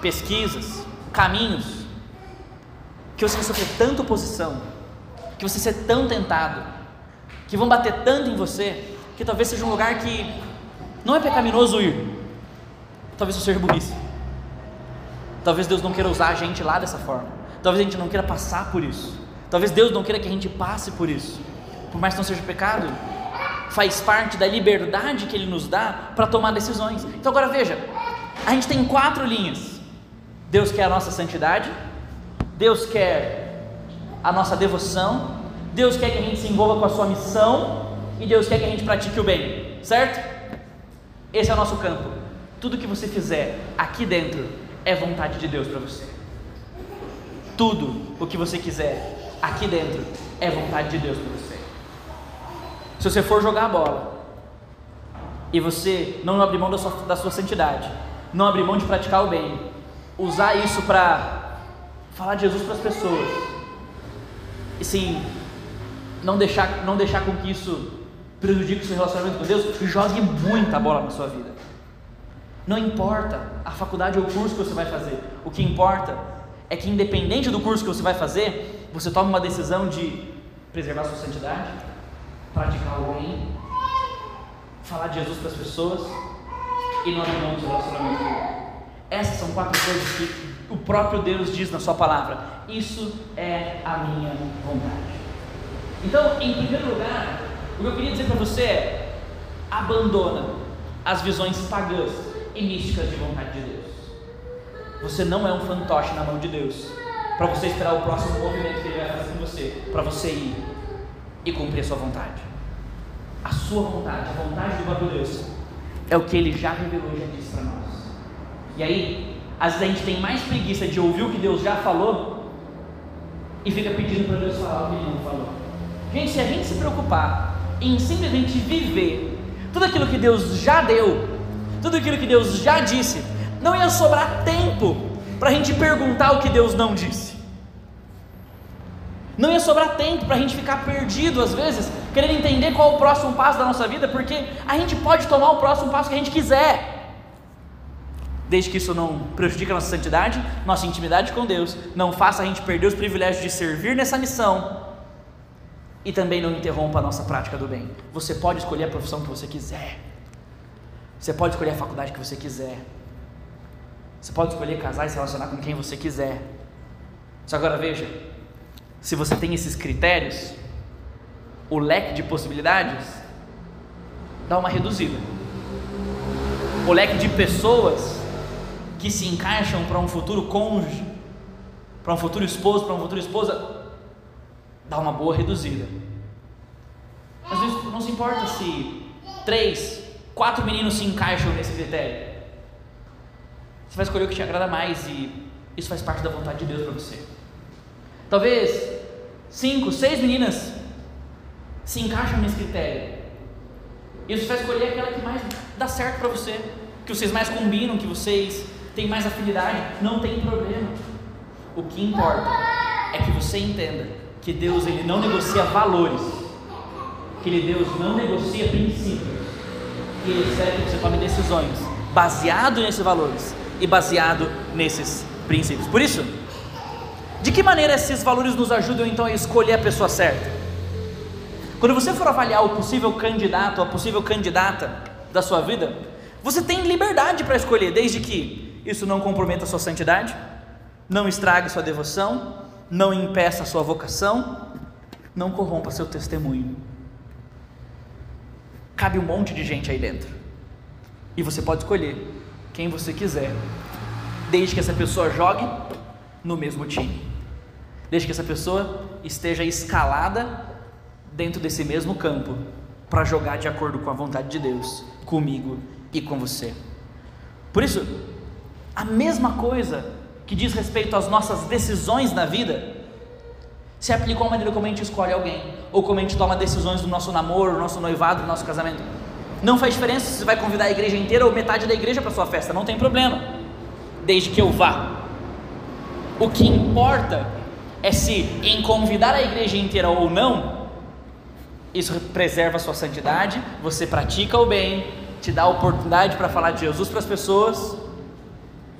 pesquisas, caminhos, que você vai sofrer tanta oposição, que você ser tão tentado, que vão bater tanto em você, que talvez seja um lugar que não é pecaminoso ir, Talvez isso seja burrice. Talvez Deus não queira usar a gente lá dessa forma. Talvez a gente não queira passar por isso. Talvez Deus não queira que a gente passe por isso. Por mais que não seja pecado, faz parte da liberdade que Ele nos dá para tomar decisões. Então agora veja, a gente tem quatro linhas. Deus quer a nossa santidade, Deus quer a nossa devoção, Deus quer que a gente se envolva com a sua missão e Deus quer que a gente pratique o bem, certo? Esse é o nosso campo. Tudo que você fizer aqui dentro é vontade de Deus para você. Tudo o que você quiser aqui dentro é vontade de Deus para você. Se você for jogar a bola e você não abrir mão da sua, da sua santidade, não abrir mão de praticar o bem, usar isso para falar de Jesus para as pessoas, e sim, não deixar, não deixar com que isso prejudica o seu relacionamento com Deus, jogue muita bola na sua vida. Não importa a faculdade ou o curso que você vai fazer, o que importa é que, independente do curso que você vai fazer, você toma uma decisão de preservar sua santidade, praticar o bem, falar de Jesus para as pessoas e não abrir mão do relacionamento. Essas são quatro coisas que o próprio Deus diz na Sua palavra: Isso é a minha vontade. Então, em primeiro lugar, o que eu queria dizer para você é: abandona as visões pagãs e místicas de vontade de Deus. Você não é um fantoche na mão de Deus para você esperar o próximo movimento que Ele vai fazer com você, para você ir e cumprir a sua vontade. A sua vontade, a vontade do próprio Deus, é o que Ele já revelou e já disse para nós. E aí, às vezes a gente tem mais preguiça de ouvir o que Deus já falou e fica pedindo para Deus falar o que Ele não falou. Gente, se a gente se preocupar em simplesmente viver tudo aquilo que Deus já deu, tudo aquilo que Deus já disse, não ia sobrar tempo para a gente perguntar o que Deus não disse. Não ia sobrar tempo para a gente ficar perdido às vezes, querendo entender qual o próximo passo da nossa vida, porque a gente pode tomar o próximo passo que a gente quiser desde que isso não prejudique a nossa santidade, nossa intimidade com Deus, não faça a gente perder os privilégios de servir nessa missão e também não interrompa a nossa prática do bem. Você pode escolher a profissão que você quiser, você pode escolher a faculdade que você quiser, você pode escolher casar e se relacionar com quem você quiser. Só agora veja, se você tem esses critérios, o leque de possibilidades dá uma reduzida. O leque de pessoas que se encaixam para um futuro cônjuge, para um futuro esposo, para uma futura esposa, dá uma boa reduzida. Vezes não se importa se três, quatro meninos se encaixam nesse critério. Você vai escolher o que te agrada mais e isso faz parte da vontade de Deus para você. Talvez cinco, seis meninas se encaixam nesse critério. E você vai escolher aquela que mais dá certo para você, que vocês mais combinam, que vocês tem mais afinidade, não tem problema. O que importa é que você entenda que Deus ele não negocia valores, que ele, Deus não negocia princípios, que Ele espera que você tome decisões baseado nesses valores e baseado nesses princípios. Por isso, de que maneira esses valores nos ajudam então a escolher a pessoa certa? Quando você for avaliar o possível candidato, a possível candidata da sua vida, você tem liberdade para escolher, desde que isso não comprometa a sua santidade, não estrague sua devoção, não impeça a sua vocação, não corrompa seu testemunho. Cabe um monte de gente aí dentro. E você pode escolher quem você quiser, desde que essa pessoa jogue no mesmo time. Desde que essa pessoa esteja escalada dentro desse mesmo campo para jogar de acordo com a vontade de Deus, comigo e com você. Por isso, a mesma coisa que diz respeito às nossas decisões na vida se aplicou à maneira como a gente escolhe alguém, ou como a gente toma decisões do nosso namoro, do nosso noivado, do nosso casamento. Não faz diferença se você vai convidar a igreja inteira ou metade da igreja para sua festa, não tem problema, desde que eu vá. O que importa é se em convidar a igreja inteira ou não, isso preserva a sua santidade, você pratica o bem, te dá a oportunidade para falar de Jesus para as pessoas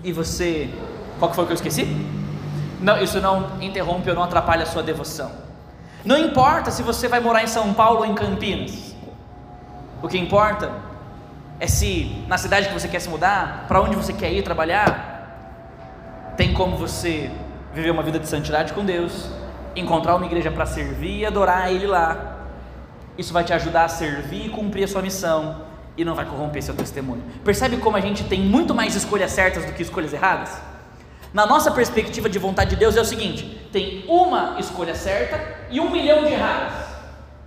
e você. Qual que foi que eu esqueci? Não, isso não interrompe ou não atrapalha a sua devoção. Não importa se você vai morar em São Paulo ou em Campinas. O que importa é se na cidade que você quer se mudar, para onde você quer ir trabalhar, tem como você viver uma vida de santidade com Deus, encontrar uma igreja para servir e adorar Ele lá. Isso vai te ajudar a servir e cumprir a sua missão e não vai corromper seu testemunho. Percebe como a gente tem muito mais escolhas certas do que escolhas erradas? Na nossa perspectiva de vontade de Deus é o seguinte: tem uma escolha certa e um milhão de erradas,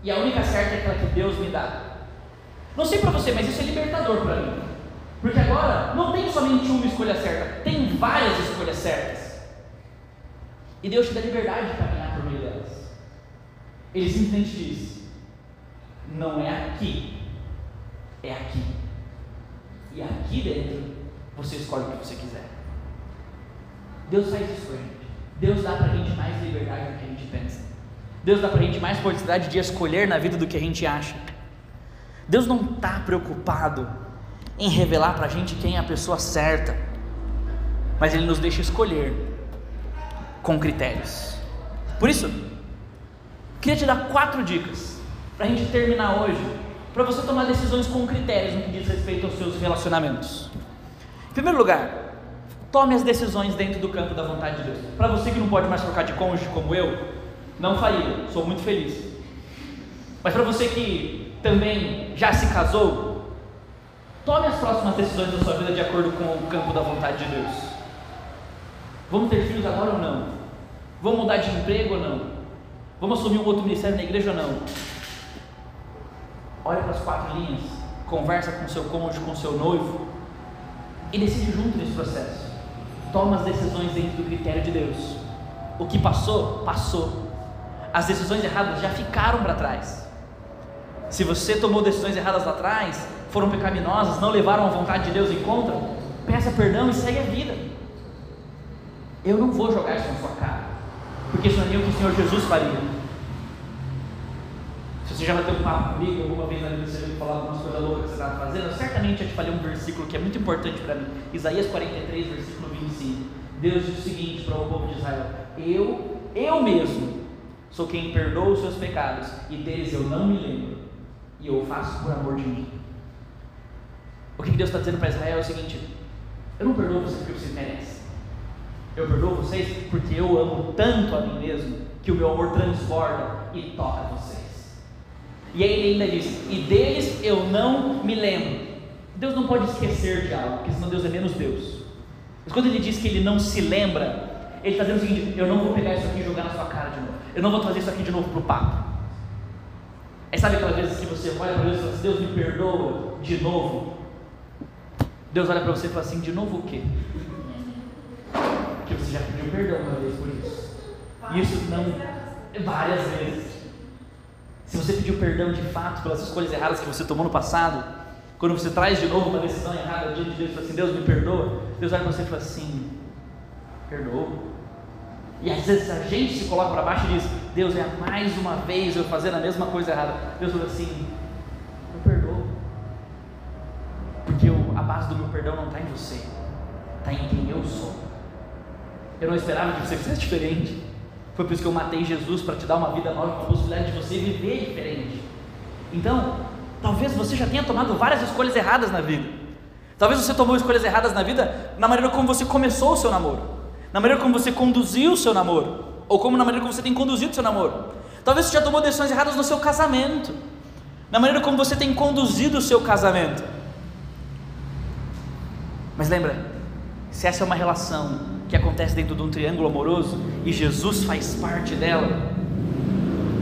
e a única certa é aquela que Deus me dá. Não sei para você, mas isso é libertador para mim, porque agora não tem somente uma escolha certa, tem várias escolhas certas, e Deus te dá liberdade de caminhar por meio delas. Ele simplesmente diz: não é aqui é aqui. E aqui dentro você escolhe o que você quiser. Deus faz isso com a gente. Deus dá para a gente mais liberdade do que a gente pensa. Deus dá para a gente mais possibilidade de escolher na vida do que a gente acha. Deus não está preocupado em revelar para a gente quem é a pessoa certa, mas Ele nos deixa escolher com critérios. Por isso, queria te dar quatro dicas para a gente terminar hoje, para você tomar decisões com critérios no que diz respeito aos seus relacionamentos. Em primeiro lugar, tome as decisões dentro do campo da vontade de Deus. Para você que não pode mais trocar de cônjuge como eu, não faria, sou muito feliz. Mas para você que também já se casou, tome as próximas decisões da sua vida de acordo com o campo da vontade de Deus. Vamos ter filhos agora ou não? Vamos mudar de emprego ou não? Vamos assumir um outro ministério na igreja ou não? Olha para as quatro linhas, conversa com seu cônjuge, com seu noivo e decide junto nesse processo. Toma as decisões dentro do critério de Deus. O que passou, passou. As decisões erradas já ficaram para trás. Se você tomou decisões erradas lá atrás, foram pecaminosas, não levaram a vontade de Deus em conta, peça perdão e segue a vida. Eu não vou jogar isso na sua cara, porque isso não é o que o Senhor Jesus faria. Se você já bateu um papo comigo alguma vez na vida, você veio falar algumas coisas loucas que você estava fazendo, eu certamente já te falei um versículo que é muito importante para mim. Isaías 43, versículo 25. Deus diz o seguinte para o povo de Israel: Eu, eu mesmo, sou quem perdoa os seus pecados, e deles eu não me lembro e eu faço por amor de mim. O que Deus está dizendo para Israel é o seguinte: eu não perdoo vocês porque vocês merecem. Eu perdoo vocês porque eu amo tanto a mim mesmo que o meu amor transborda e toca vocês. E aí ele ainda diz: e deles eu não me lembro. Deus não pode esquecer de algo, porque senão Deus é menos Deus. Mas quando ele diz que ele não se lembra, ele está dizendo o seguinte: eu não vou pegar isso aqui e jogar na sua cara de novo. Eu não vou trazer isso aqui de novo para o papo. Aí sabe aquelas vezes que você olha para Deus e fala assim, Deus me perdoa de novo? Deus olha para você e fala assim, de novo o quê? Porque você já pediu perdão uma vez por isso. E isso não, várias vezes. Se você pediu perdão de fato pelas escolhas erradas que você tomou no passado, quando você traz de novo uma decisão errada diante de Deus e fala assim, Deus me perdoa, Deus olha para você e fala assim, perdoa. E às vezes a gente se coloca para baixo e diz: Deus, é mais uma vez eu fazendo a mesma coisa errada. Deus fala assim: Eu perdoo. Porque eu, a base do meu perdão não está em você, está em quem eu sou. Eu não esperava que você fizesse diferente. Foi por isso que eu matei Jesus para te dar uma vida nova, a possibilidade de você viver diferente. Então, talvez você já tenha tomado várias escolhas erradas na vida. Talvez você tomou escolhas erradas na vida na maneira como você começou o seu namoro na maneira como você conduziu o seu namoro, ou como na maneira como você tem conduzido o seu namoro. Talvez você já tomou decisões erradas no seu casamento, na maneira como você tem conduzido o seu casamento. Mas lembra, se essa é uma relação que acontece dentro de um triângulo amoroso e Jesus faz parte dela,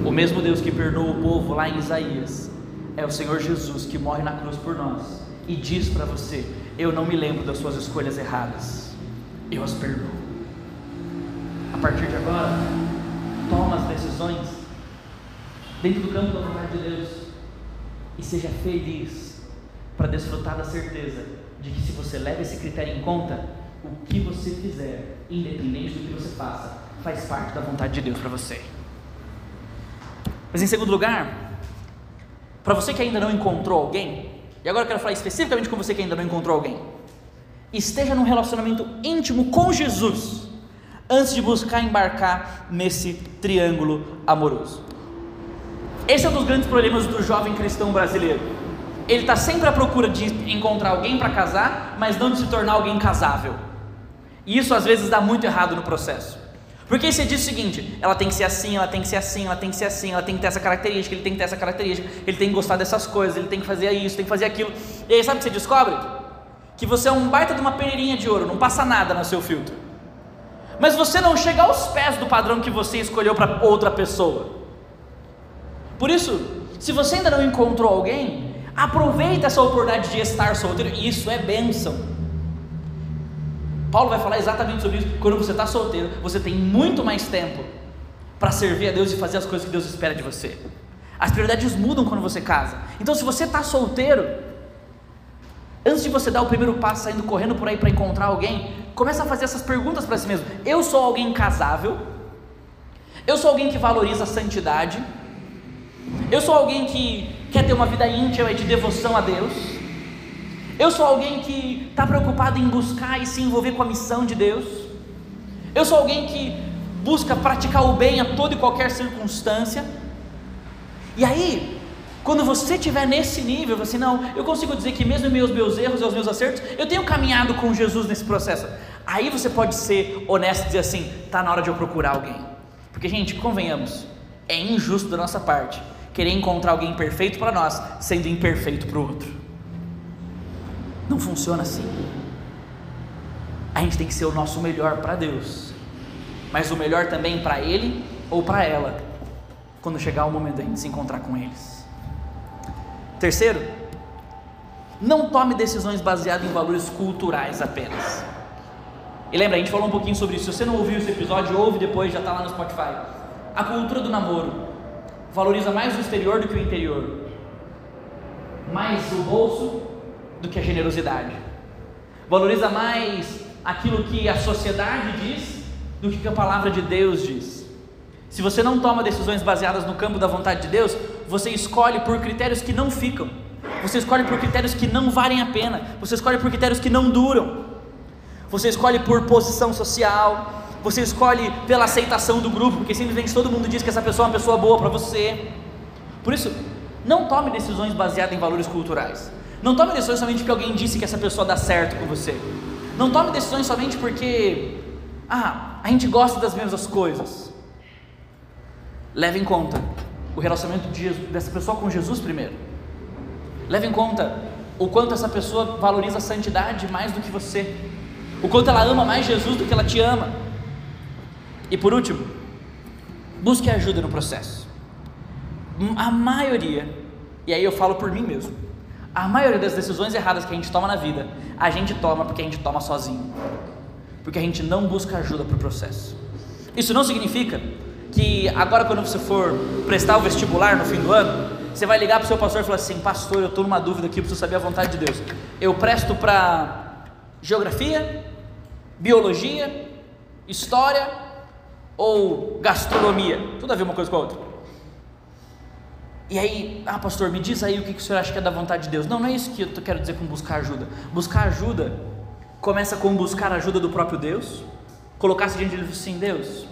o mesmo Deus que perdoa o povo lá em Isaías é o Senhor Jesus que morre na cruz por nós e diz para você: Eu não me lembro das suas escolhas erradas, eu as perdoo. A partir de agora, toma as decisões dentro do campo da vontade de Deus e seja feliz para desfrutar da certeza de que se você leva esse critério em conta, o que você fizer, independente do que você faça, faz parte da vontade de Deus para você. Mas em segundo lugar, para você que ainda não encontrou alguém, e agora eu quero falar especificamente com você que ainda não encontrou alguém, esteja num relacionamento íntimo com Jesus antes de buscar embarcar nesse triângulo amoroso. Esse é um dos grandes problemas do jovem cristão brasileiro. Ele está sempre à procura de encontrar alguém para casar, mas não de se tornar alguém casável. E isso às vezes dá muito errado no processo. Porque você diz o seguinte: ela tem que ser assim, ela tem que ser assim, ela tem que ser assim, ela tem que ter essa característica, ele tem que ter essa característica, ele tem que gostar dessas coisas, ele tem que fazer isso, tem que fazer aquilo. E aí sabe o que você descobre? Que você é um baita de uma peneirinha de ouro, não passa nada no seu filtro mas você não chega aos pés do padrão que você escolheu para outra pessoa. Por isso, se você ainda não encontrou alguém, aproveita essa oportunidade de estar solteiro, isso é bênção. Paulo vai falar exatamente sobre isso. Quando você está solteiro, você tem muito mais tempo para servir a Deus e fazer as coisas que Deus espera de você. As prioridades mudam quando você casa. Então, se você está solteiro, antes de você dar o primeiro passo saindo correndo por aí para encontrar alguém, começa a fazer essas perguntas para si mesmo. Eu sou alguém casável? Eu sou alguém que valoriza a santidade? Eu sou alguém que, quer ter uma vida íntima e de devoção a Deus. Eu sou alguém que está preocupado em buscar e se envolver com a missão de Deus. Eu sou alguém que busca praticar o bem a toda e qualquer circunstância. E aí, quando você estiver nesse nível, assim, não, eu consigo dizer que mesmo meus meus erros e os meus acertos, eu tenho caminhado com Jesus nesse processo. Aí você pode ser honesto e dizer assim, tá na hora de eu procurar alguém. Porque gente, convenhamos, é injusto da nossa parte querer encontrar alguém perfeito para nós, sendo imperfeito para o outro. Não funciona assim. A gente tem que ser o nosso melhor para Deus, mas o melhor também para Ele ou para ela, quando chegar o momento de se encontrar com eles. Terceiro, não tome decisões baseadas em valores culturais apenas. E lembra, a gente falou um pouquinho sobre isso. Se você não ouviu esse episódio, ouve depois, já está lá no Spotify. A cultura do namoro valoriza mais o exterior do que o interior, mais o bolso do que a generosidade, valoriza mais aquilo que a sociedade diz do que a palavra de Deus diz. Se você não toma decisões baseadas no campo da vontade de Deus, você escolhe por critérios que não ficam, você escolhe por critérios que não valem a pena, você escolhe por critérios que não duram, você escolhe por posição social, você escolhe pela aceitação do grupo, porque simplesmente todo mundo diz que essa pessoa é uma pessoa boa para você. Por isso, não tome decisões baseadas em valores culturais. Não tome decisões somente porque alguém disse que essa pessoa dá certo com você. Não tome decisões somente porque, ah, a gente gosta das mesmas coisas. Leve em conta o relacionamento de Jesus, dessa pessoa com Jesus primeiro. Leve em conta o quanto essa pessoa valoriza a santidade mais do que você. O quanto ela ama mais Jesus do que ela te ama. E por último, busque ajuda no processo. A maioria, e aí eu falo por mim mesmo, a maioria das decisões erradas que a gente toma na vida, a gente toma porque a gente toma sozinho. Porque a gente não busca ajuda para o processo. Isso não significa que agora quando você for prestar o vestibular no fim do ano, você vai ligar para o seu pastor e falar assim, pastor, eu estou numa dúvida aqui, preciso saber a vontade de Deus. Eu presto para geografia, biologia, história ou gastronomia? Tudo a ver uma coisa com a outra. E aí, ah pastor, me diz aí o que, o senhor acha que é da vontade de Deus. Não, não é isso que eu quero dizer com buscar ajuda. Buscar ajuda começa com buscar ajuda do próprio Deus, colocar-se diante dele assim, Deus,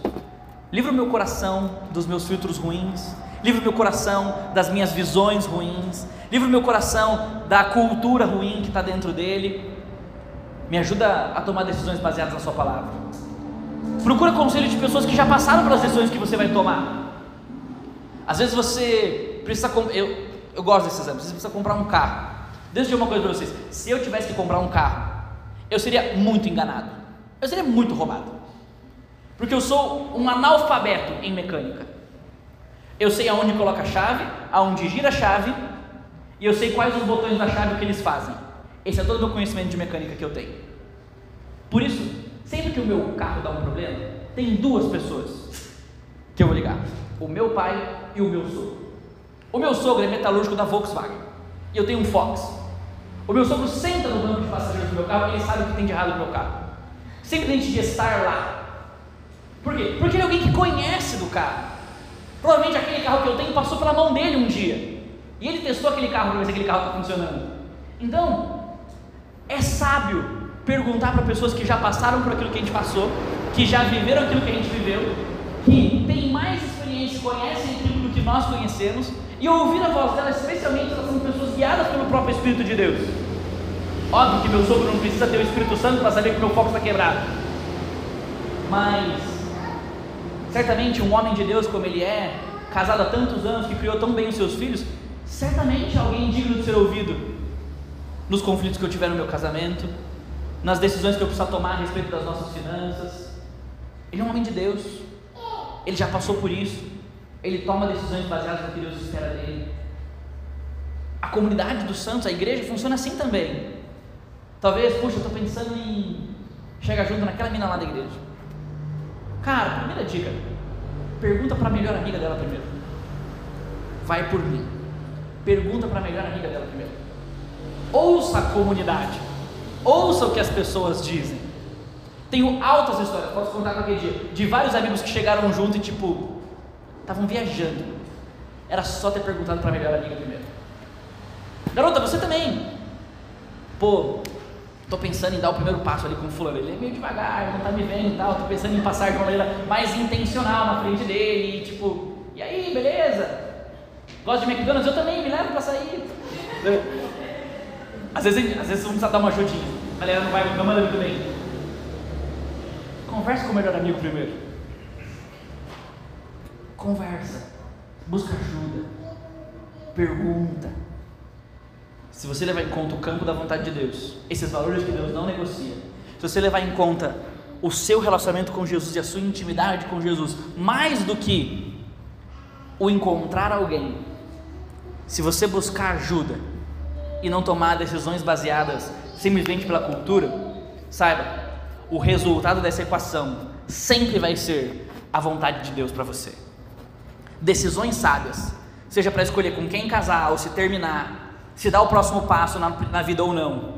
livra o meu coração dos meus filtros ruins, livra o meu coração das minhas visões ruins, livra o meu coração da cultura ruim que está dentro dele, me ajuda a tomar decisões baseadas na sua palavra. Procura conselho de pessoas que já passaram pelas decisões que você vai tomar. Às vezes você precisa. Eu, eu gosto desse exemplo. Você precisa comprar um carro. Deixa eu dizer uma coisa para vocês. Se eu tivesse que comprar um carro, eu seria muito enganado. Eu seria muito roubado. Porque eu sou um analfabeto em mecânica. Eu sei aonde coloca a chave, aonde gira a chave, e eu sei quais os botões da chave que eles fazem. Esse é todo o meu conhecimento de mecânica que eu tenho. Por isso, sempre que o meu carro dá um problema, tem duas pessoas que eu vou ligar: o meu pai e o meu sogro. O meu sogro é metalúrgico da Volkswagen e eu tenho um Fox. O meu sogro senta no banco de passageiros do meu carro e ele sabe o que tem de errado no meu carro. Simplesmente de estar lá. Por quê? Porque ele é alguém que conhece do carro. Provavelmente aquele carro que eu tenho passou pela mão dele um dia. E ele testou aquele carro para ver se aquele carro está funcionando. Então, é sábio perguntar para pessoas que já passaram por aquilo que a gente passou, que já viveram aquilo que a gente viveu, que têm mais experiência, conhecem aquilo do que nós conhecemos, e ouvir a voz delas, especialmente elas são pessoas guiadas pelo próprio Espírito de Deus. Óbvio que meu sogro não precisa ter o Espírito Santo para saber que meu foco está quebrado, mas certamente um homem de Deus como ele é, casado há tantos anos, que criou tão bem os seus filhos, certamente alguém digno de ser ouvido nos conflitos que eu tiver no meu casamento, nas decisões que eu precisar tomar a respeito das nossas finanças. Ele é um homem de Deus, ele já passou por isso, ele toma decisões baseadas no que Deus espera dele. A comunidade dos santos, a igreja, funciona assim também. Talvez, puxa, eu estou pensando em chegar junto naquela mina lá da igreja. Cara, primeira dica: pergunta para a melhor amiga dela primeiro. Vai por mim. Pergunta para a melhor amiga dela primeiro. Ouça a comunidade. Ouça o que as pessoas dizem. Tenho altas histórias, posso contar qualquer dia, de vários amigos que chegaram junto e tipo, estavam viajando. Era só ter perguntado para a melhor amiga primeiro. Garota, você também. Pô, tô pensando em dar o primeiro passo ali com o fulano. Ele é meio devagar, não tá me vendo e tal. Tô pensando em passar de uma maneira mais intencional na frente dele. E, tipo, e aí, beleza? Gosta de McDonald's? Eu também, me leva pra sair. Às vezes, às vezes você precisa dar uma ajudinha. A galera não vai, não manda muito bem. Conversa com o melhor amigo primeiro. Conversa. Busca ajuda. Pergunta. Se você levar em conta o campo da vontade de Deus, esses valores que Deus não negocia, se você levar em conta o seu relacionamento com Jesus e a sua intimidade com Jesus, mais do que o encontrar alguém, se você buscar ajuda e não tomar decisões baseadas simplesmente pela cultura, saiba, o resultado dessa equação sempre vai ser a vontade de Deus para você. Decisões sábias, seja para escolher com quem casar ou se terminar, se dar o próximo passo na, na vida ou não,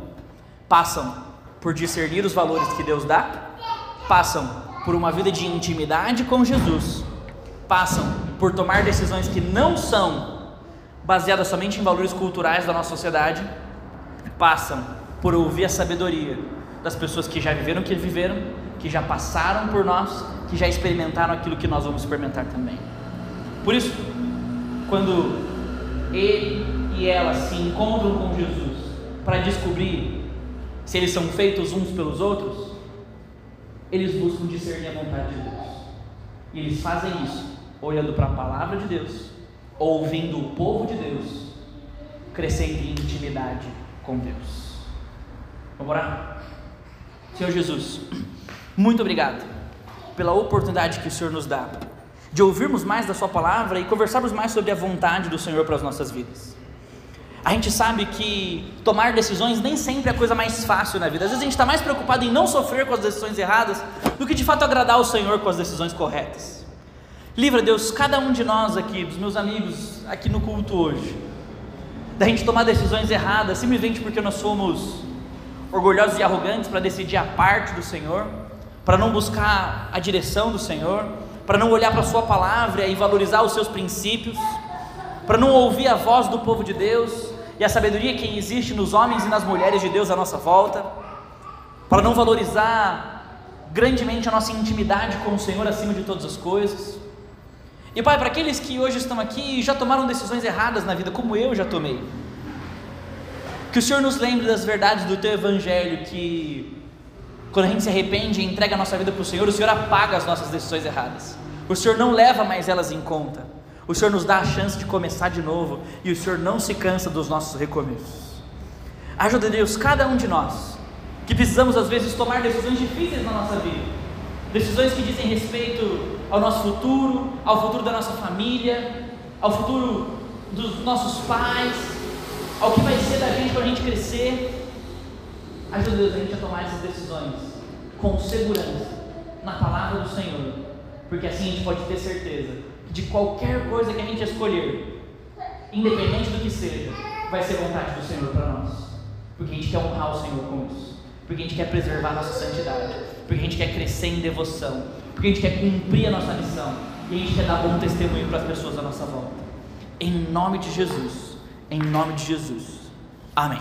passam por discernir os valores que Deus dá, passam por uma vida de intimidade com Jesus, passam por tomar decisões que não são baseadas somente em valores culturais da nossa sociedade, passam por ouvir a sabedoria das pessoas que já viveram o que viveram, que já passaram por nós, que já experimentaram aquilo que nós vamos experimentar também. Por isso, quando ele e ela se encontram com Jesus para descobrir se eles são feitos uns pelos outros, eles buscam discernir a vontade de Deus. E eles fazem isso olhando para a palavra de Deus ouvindo o povo de Deus, crescendo em intimidade com Deus. Vamos orar? Senhor Jesus, muito obrigado pela oportunidade que o Senhor nos dá de ouvirmos mais da Sua palavra e conversarmos mais sobre a vontade do Senhor para as nossas vidas. A gente sabe que tomar decisões nem sempre é a coisa mais fácil na vida. Às vezes a gente está mais preocupado em não sofrer com as decisões erradas do que de fato agradar o Senhor com as decisões corretas. Livra, Deus, cada um de nós aqui, dos meus amigos aqui no culto hoje, da gente tomar decisões erradas simplesmente porque nós somos orgulhosos e arrogantes para decidir a parte do Senhor, para não buscar a direção do Senhor, para não olhar para a Sua palavra e valorizar os seus princípios, para não ouvir a voz do povo de Deus e a sabedoria que existe nos homens e nas mulheres de Deus à nossa volta, para não valorizar grandemente a nossa intimidade com o Senhor acima de todas as coisas. E Pai, para aqueles que hoje estão aqui e já tomaram decisões erradas na vida, como eu já tomei, que o Senhor nos lembre das verdades do Teu Evangelho, que quando a gente se arrepende e entrega a nossa vida para o Senhor, o Senhor apaga as nossas decisões erradas, o Senhor não leva mais elas em conta, o Senhor nos dá a chance de começar de novo e o Senhor não se cansa dos nossos recomeços. Ajuda Deus, cada um de nós, que precisamos às vezes tomar decisões difíceis na nossa vida, decisões que dizem respeito ao nosso futuro, ao futuro da nossa família, ao futuro dos nossos pais, ao que vai ser da gente quando a gente crescer. Ajuda Deus a gente a tomar essas decisões com segurança na palavra do Senhor, porque assim a gente pode ter certeza de qualquer coisa que a gente escolher, independente do que seja, vai ser vontade do Senhor para nós, porque a gente quer honrar o Senhor com isso, porque a gente quer preservar nossa santidade, porque a gente quer crescer em devoção, porque a gente quer cumprir a nossa missão e a gente quer dar bom testemunho para as pessoas à nossa volta. Em nome de Jesus, em nome de Jesus. Amém.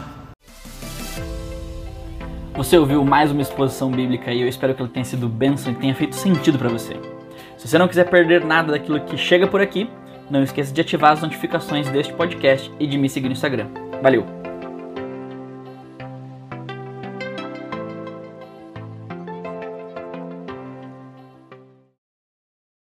Você ouviu mais uma exposição bíblica e eu espero que ela tenha sido bênção e tenha feito sentido para você. Se você não quiser perder nada daquilo que chega por aqui, não esqueça de ativar as notificações deste podcast e de me seguir no Instagram. Valeu!